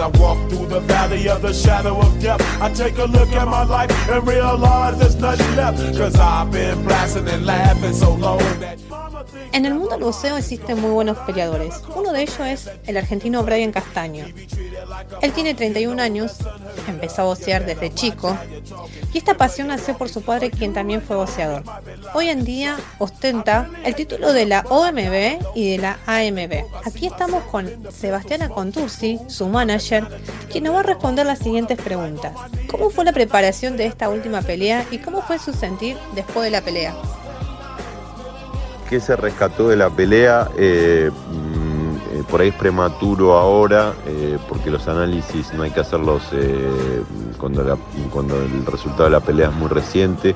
I walk through the valley of the shadow of death, I take a look at my life and realize there's nothing left. Cause I've been blasting and laughing so long that. En el mundo del boxeo existen muy buenos peleadores. Uno de ellos es el argentino Brian Castaño. Él tiene 31 años, empezó a boxear desde chico y esta pasión nació por su padre quien también fue boxeador. Hoy en día ostenta el título de la OMB y de la AMB. Aquí estamos con Sebastiana Contursi, su manager, quien nos va a responder las siguientes preguntas. ¿Cómo fue la preparación de esta última pelea y cómo fue su sentir después de la pelea? ¿Qué se rescató de la pelea? Eh, mm, eh, por ahí es prematuro ahora, eh, porque los análisis no hay que hacerlos cuando, cuando el resultado de la pelea es muy reciente.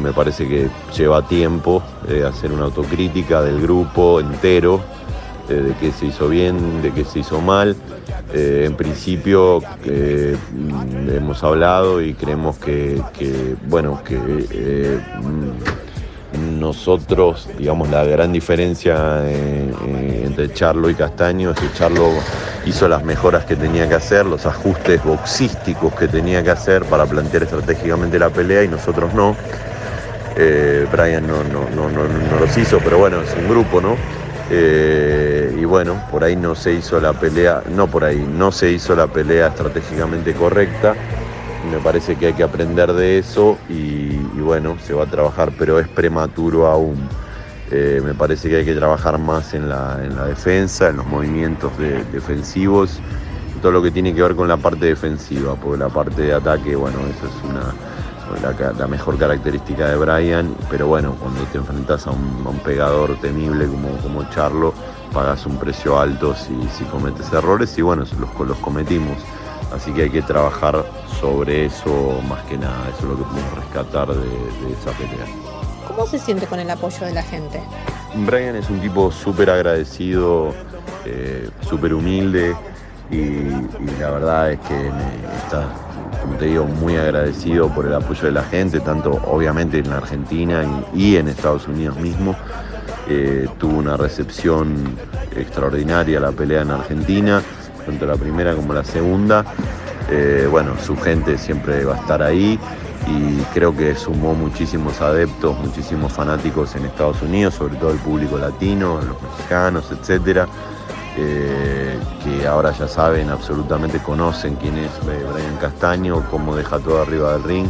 me parece que lleva tiempo hacer una autocrítica del grupo entero, de qué se hizo bien, de qué se hizo mal. en principio mm, hemos hablado y creemos que, que bueno, que nosotros, digamos, la gran diferencia eh, eh, entre Charlo y Castaño es que Charlo hizo las mejoras que tenía que hacer, los ajustes boxísticos que tenía que hacer para plantear estratégicamente la pelea y nosotros no. Eh, Brian no, no, los hizo, pero bueno, es un grupo, ¿no? y bueno, por ahí no se hizo la pelea, no por ahí, no se hizo la pelea estratégicamente correcta me parece que hay que aprender de eso y, bueno, se va a trabajar, pero es prematuro aún. Eh, me parece que hay que trabajar más en la, defensa, en los movimientos defensivos, todo lo que tiene que ver con la parte defensiva, porque la parte de ataque, bueno, eso es una, la, mejor característica de Brian, pero bueno, cuando te enfrentas a un, pegador temible como, como Charlo, pagas un precio alto si, si cometes errores y bueno, los, los cometimos. Así que hay que trabajar sobre eso más que nada, eso es lo que podemos rescatar de, esa pelea. ¿Cómo se siente con el apoyo de la gente? Brian es un tipo súper agradecido, eh, súper humilde y, la verdad es que está, como te digo, muy agradecido por el apoyo de la gente, tanto obviamente en Argentina y, en Estados Unidos mismo. Eh, tuvo una recepción extraordinaria la pelea en Argentina tanto la primera como la segunda. Eh, bueno, su gente siempre va a estar ahí y creo que sumó muchísimos adeptos, muchísimos fanáticos en Estados Unidos, sobre todo el público latino, los mexicanos, etcétera, eh, que ahora ya saben, absolutamente conocen quién es Brian Castaño, cómo deja todo arriba del ring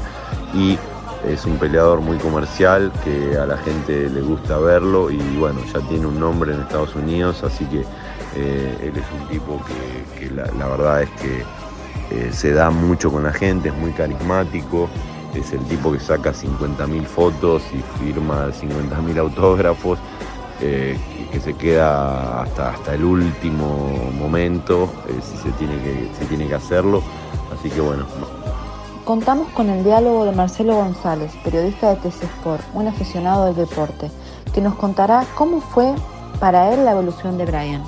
y es un peleador muy comercial que a la gente le gusta verlo y bueno, ya tiene un nombre en Estados Unidos, así que eh, él es un tipo que, la, verdad es que eh, se da mucho con la gente, es muy carismático, es el tipo que saca 50.000 fotos y firma 50.000 autógrafos, eh, que se queda hasta, hasta el último momento si, se tiene que, si tiene que hacerlo. Así que bueno. Contamos con el diálogo de Marcelo González, periodista de TC un aficionado del deporte, que nos contará cómo fue para él la evolución de Brian.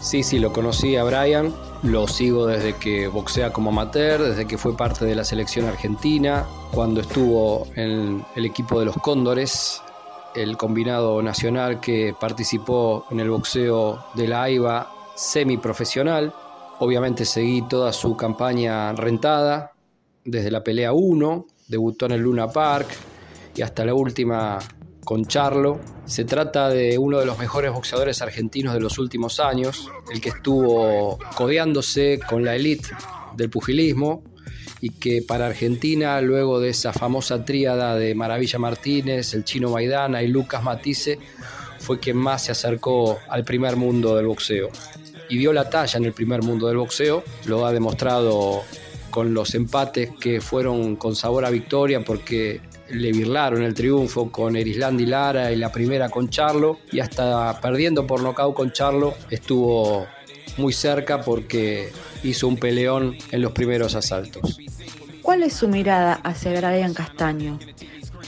Sí, sí, lo conocí a Brian, lo sigo desde que boxea como amateur, desde que fue parte de la selección argentina, cuando estuvo en el equipo de los Cóndores, el combinado nacional que participó en el boxeo de la AIBA semiprofesional. Obviamente seguí toda su campaña rentada, desde la pelea 1, debutó en el Luna Park y hasta la última con Charlo. Se trata de uno de los mejores boxeadores argentinos de los últimos años, el que estuvo codeándose con la élite del pugilismo y que para Argentina, luego de esa famosa tríada de Maravilla Martínez, el chino Maidana y Lucas Matisse, fue quien más se acercó al primer mundo del boxeo. Y dio la talla en el primer mundo del boxeo, lo ha demostrado con los empates que fueron con sabor a victoria porque le birlaron el triunfo con Erislandi Lara y la primera con Charlo y hasta perdiendo por nocaut con Charlo estuvo muy cerca porque hizo un peleón en los primeros asaltos. ¿Cuál es su mirada hacia Brian Castaño?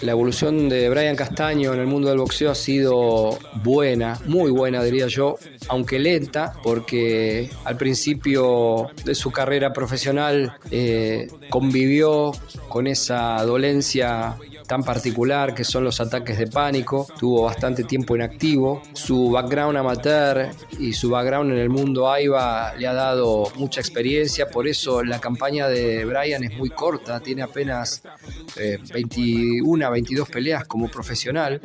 La evolución de Brian Castaño en el mundo del boxeo ha sido buena, muy buena diría yo, aunque lenta, porque al principio de su carrera profesional eh, convivió con esa dolencia tan particular que son los ataques de pánico. Tuvo bastante tiempo en activo. Su background amateur y su background en el mundo AIBA le ha dado mucha experiencia. Por eso la campaña de Brian es muy corta. Tiene apenas 21, eh, 22 peleas como profesional.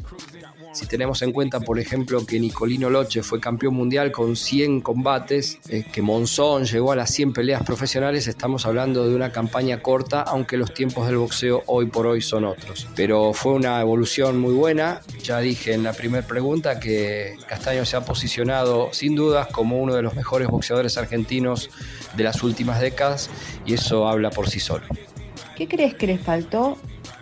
Si tenemos en cuenta, por ejemplo, que Nicolino Loche fue campeón mundial con 100 combates, eh, que Monzón llegó a las 100 peleas profesionales, estamos hablando de una campaña corta, aunque los tiempos del boxeo hoy por hoy son otros. Pero fue una evolución muy buena. Ya dije en la primera pregunta que Castaño se ha posicionado sin dudas como uno de los mejores boxeadores argentinos de las últimas décadas y eso habla por sí solo. ¿Qué crees que le faltó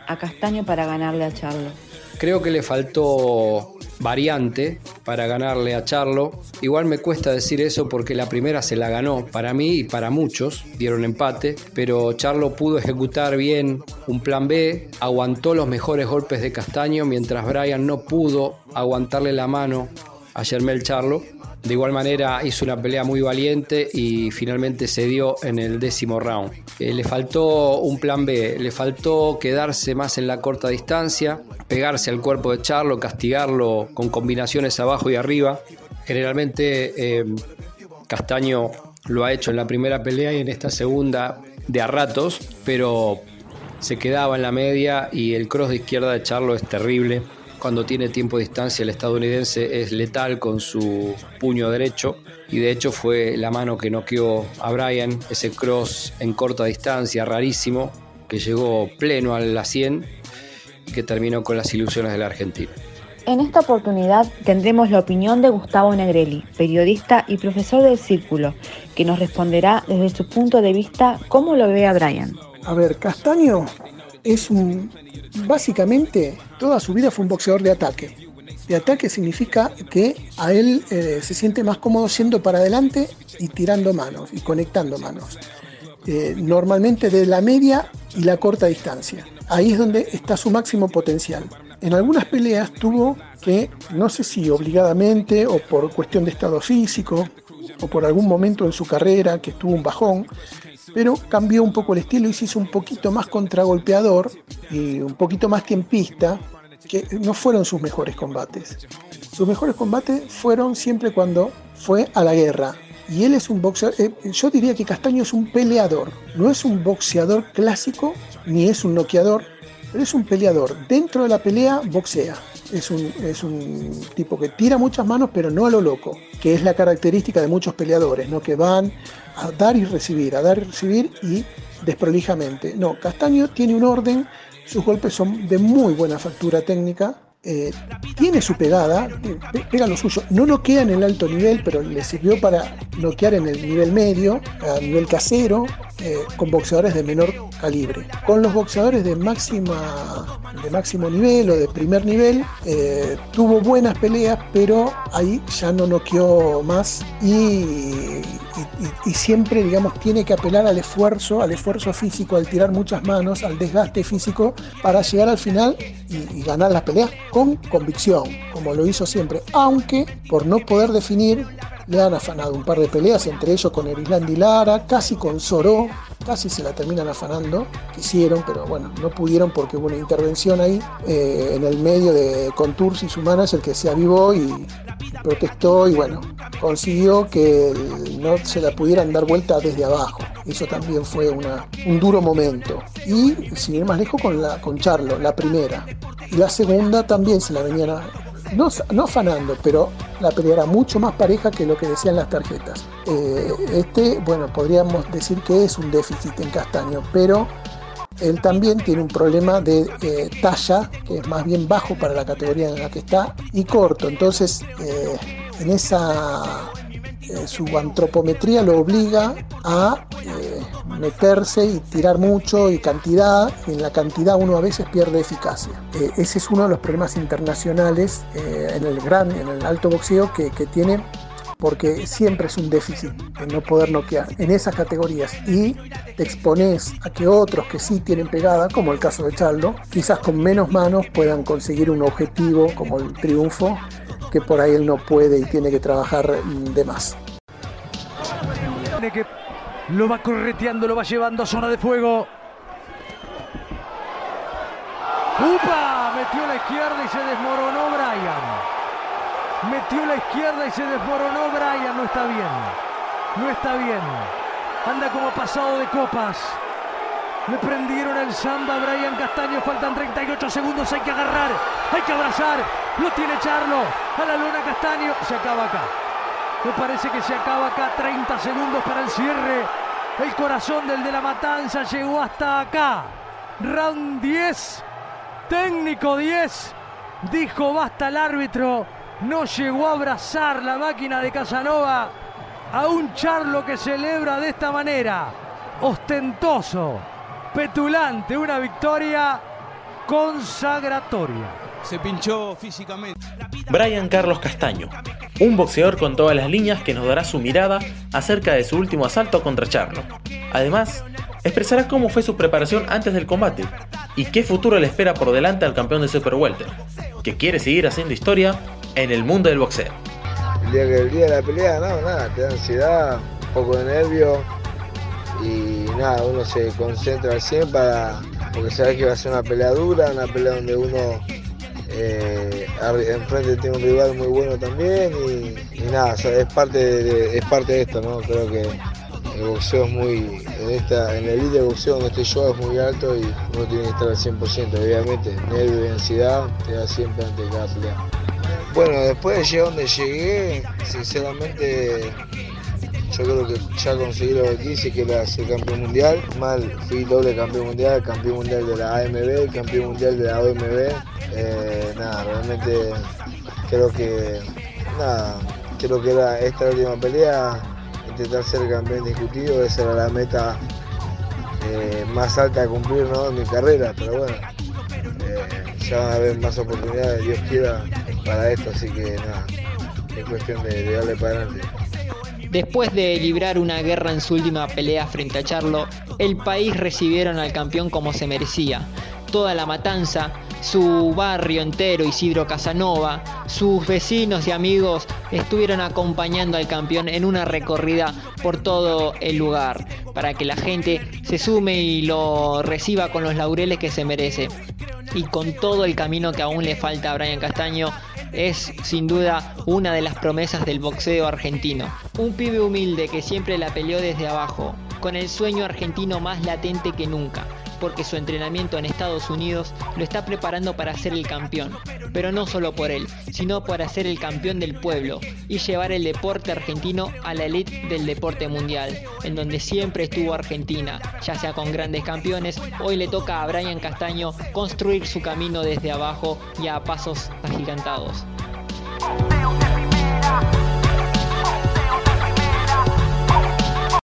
a Castaño para ganarle a Charlo? Creo que le faltó variante para ganarle a Charlo. Igual me cuesta decir eso porque la primera se la ganó para mí y para muchos, dieron empate, pero Charlo pudo ejecutar bien un plan B, aguantó los mejores golpes de Castaño mientras Brian no pudo aguantarle la mano a Germel Charlo de igual manera hizo una pelea muy valiente y finalmente se dio en el décimo round. Eh, le faltó un plan B, le faltó quedarse más en la corta distancia, pegarse al cuerpo de Charlo, castigarlo con combinaciones abajo y arriba. Generalmente eh, Castaño lo ha hecho en la primera pelea y en esta segunda de a ratos, pero se quedaba en la media y el cross de izquierda de Charlo es terrible cuando tiene tiempo de distancia el estadounidense es letal con su puño derecho y de hecho fue la mano que noqueó a Brian, ese cross en corta distancia rarísimo que llegó pleno a la 100 y que terminó con las ilusiones del argentino. En esta oportunidad tendremos la opinión de Gustavo Negrelli, periodista y profesor del Círculo, que nos responderá desde su punto de vista cómo lo ve a Brian. A ver, Castaño es un básicamente toda su vida fue un boxeador de ataque. De ataque significa que a él eh, se siente más cómodo siendo para adelante y tirando manos y conectando manos. Eh, normalmente de la media y la corta distancia. Ahí es donde está su máximo potencial. En algunas peleas tuvo que, no sé si obligadamente o por cuestión de estado físico o por algún momento en su carrera que tuvo un bajón, pero cambió un poco el estilo y se hizo un poquito más contragolpeador y un poquito más tiempista, que no fueron sus mejores combates. Sus mejores combates fueron siempre cuando fue a la guerra. Y él es un boxeador, eh, yo diría que Castaño es un peleador, no es un boxeador clásico ni es un noqueador, pero es un peleador. Dentro de la pelea boxea. Es un, es un tipo que tira muchas manos, pero no a lo loco, que es la característica de muchos peleadores, ¿no? que van a dar y recibir, a dar y recibir y desprolijamente. No, Castaño tiene un orden, sus golpes son de muy buena factura técnica, eh, tiene su pegada, pega lo suyo, no noquea en el alto nivel, pero le sirvió para noquear en el nivel medio, a nivel casero, eh, con boxeadores de menor calibre. Con los boxeadores de, máxima, de máximo nivel o de primer nivel, eh, tuvo buenas peleas, pero ahí ya no noqueó más y, y, siempre, digamos, tiene que apelar al esfuerzo, al esfuerzo físico, al tirar muchas manos, al desgaste físico para llegar al final y, ganar la pelea con convicción, como lo hizo siempre, aunque por no poder definir le han afanado un par de peleas, entre ellos con Erislandi Lara, casi con Soró, casi se la terminan afanando, quisieron, pero bueno, no pudieron porque hubo una intervención ahí eh, en el medio de Contours y su manager que se avivó y protestó y bueno, consiguió que no se la pudieran dar vuelta desde abajo. Eso también fue una, un duro momento. Y sin ir más lejos con, la, con Charlo, la primera. Y la segunda también se la venían a, no, no afanando, pero la pelea era mucho más pareja que lo que decían las tarjetas. Eh, este, bueno, podríamos decir que es un déficit en Castaño, pero él también tiene un problema de eh, talla, que es más bien bajo para la categoría en la que está, y corto. Entonces, eh, en esa su antropometría lo obliga a meterse y tirar mucho y cantidad, en la cantidad uno a veces pierde eficacia. Eh, ese es uno de los problemas internacionales eh, en el gran, en el alto boxeo que, que tiene porque siempre es un déficit en no poder noquear en esas categorías y te expones a que otros que sí tienen pegada, como el caso de Chaldo, quizás con menos manos puedan conseguir un objetivo como el triunfo que por ahí él no puede y tiene que trabajar de más. Lo va correteando, lo va llevando a zona de fuego. ¡Upa! Metió la izquierda y se desmoronó Brian. Metió la izquierda y se desmoronó Brian. No está bien. No está bien. Anda como pasado de copas. Le prendieron el samba a Brian Castaño. Faltan 38 segundos. Hay que agarrar. Hay que abrazar. Lo tiene Charlo. A la luna Castaño. Se acaba acá. Me parece que se acaba acá. 30 segundos para el cierre. El corazón del de la matanza llegó hasta acá. Round 10. Técnico 10. Dijo basta el árbitro. No llegó a abrazar la máquina de Casanova a un Charlo que celebra de esta manera. Ostentoso petulante, una victoria consagratoria. Se pinchó físicamente. Brian Carlos Castaño, un boxeador con todas las líneas que nos dará su mirada acerca de su último asalto contra Charlo. Además, expresará cómo fue su preparación antes del combate y qué futuro le espera por delante al campeón de Super Welter, que quiere seguir haciendo historia en el mundo del boxeo. El día, el día de la pelea, no, nada, te da ansiedad, un poco de nervio, y nada, uno se concentra al 100 para, porque sabes que va a ser una pelea dura, una pelea donde uno eh, enfrente tiene un rival muy bueno también y, nada, es parte de, es parte de esto, ¿no? Creo que el boxeo es muy, en esta, en el elite de boxeo donde estoy yo es muy alto y uno tiene que estar al 100%, obviamente, nervio y ansiedad te da siempre ante cada pelea. Bueno, después de llegar donde llegué, sinceramente yo creo que ya conseguí lo que quise, que era ser campeón mundial. Mal, fui doble campeón mundial, campeón mundial de la AMB, campeón mundial de la OMB. Eh, nada, realmente creo que, nada, creo que era esta última pelea, intentar ser campeón discutido, esa era la meta eh, más alta a cumplir ¿no? en mi carrera, pero bueno, eh, ya van a haber más oportunidades, Dios quiera, para esto, así que nada, es cuestión de, de darle para adelante. Después de librar una guerra en su última pelea frente a Charlo, el país recibieron al campeón como se merecía. Toda la matanza, su barrio entero, Isidro Casanova, sus vecinos y amigos estuvieron acompañando al campeón en una recorrida por todo el lugar, para que la gente se sume y lo reciba con los laureles que se merece. Y con todo el camino que aún le falta a Brian Castaño, es sin duda una de las promesas del boxeo argentino. Un pibe humilde que siempre la peleó desde abajo, con el sueño argentino más latente que nunca, porque su entrenamiento en Estados Unidos lo está preparando para ser el campeón, pero no solo por él, sino para ser el campeón del pueblo y llevar el deporte argentino a la elite del deporte mundial, en donde siempre estuvo Argentina, ya sea con grandes campeones, hoy le toca a Brian Castaño construir su camino desde abajo y a pasos agigantados.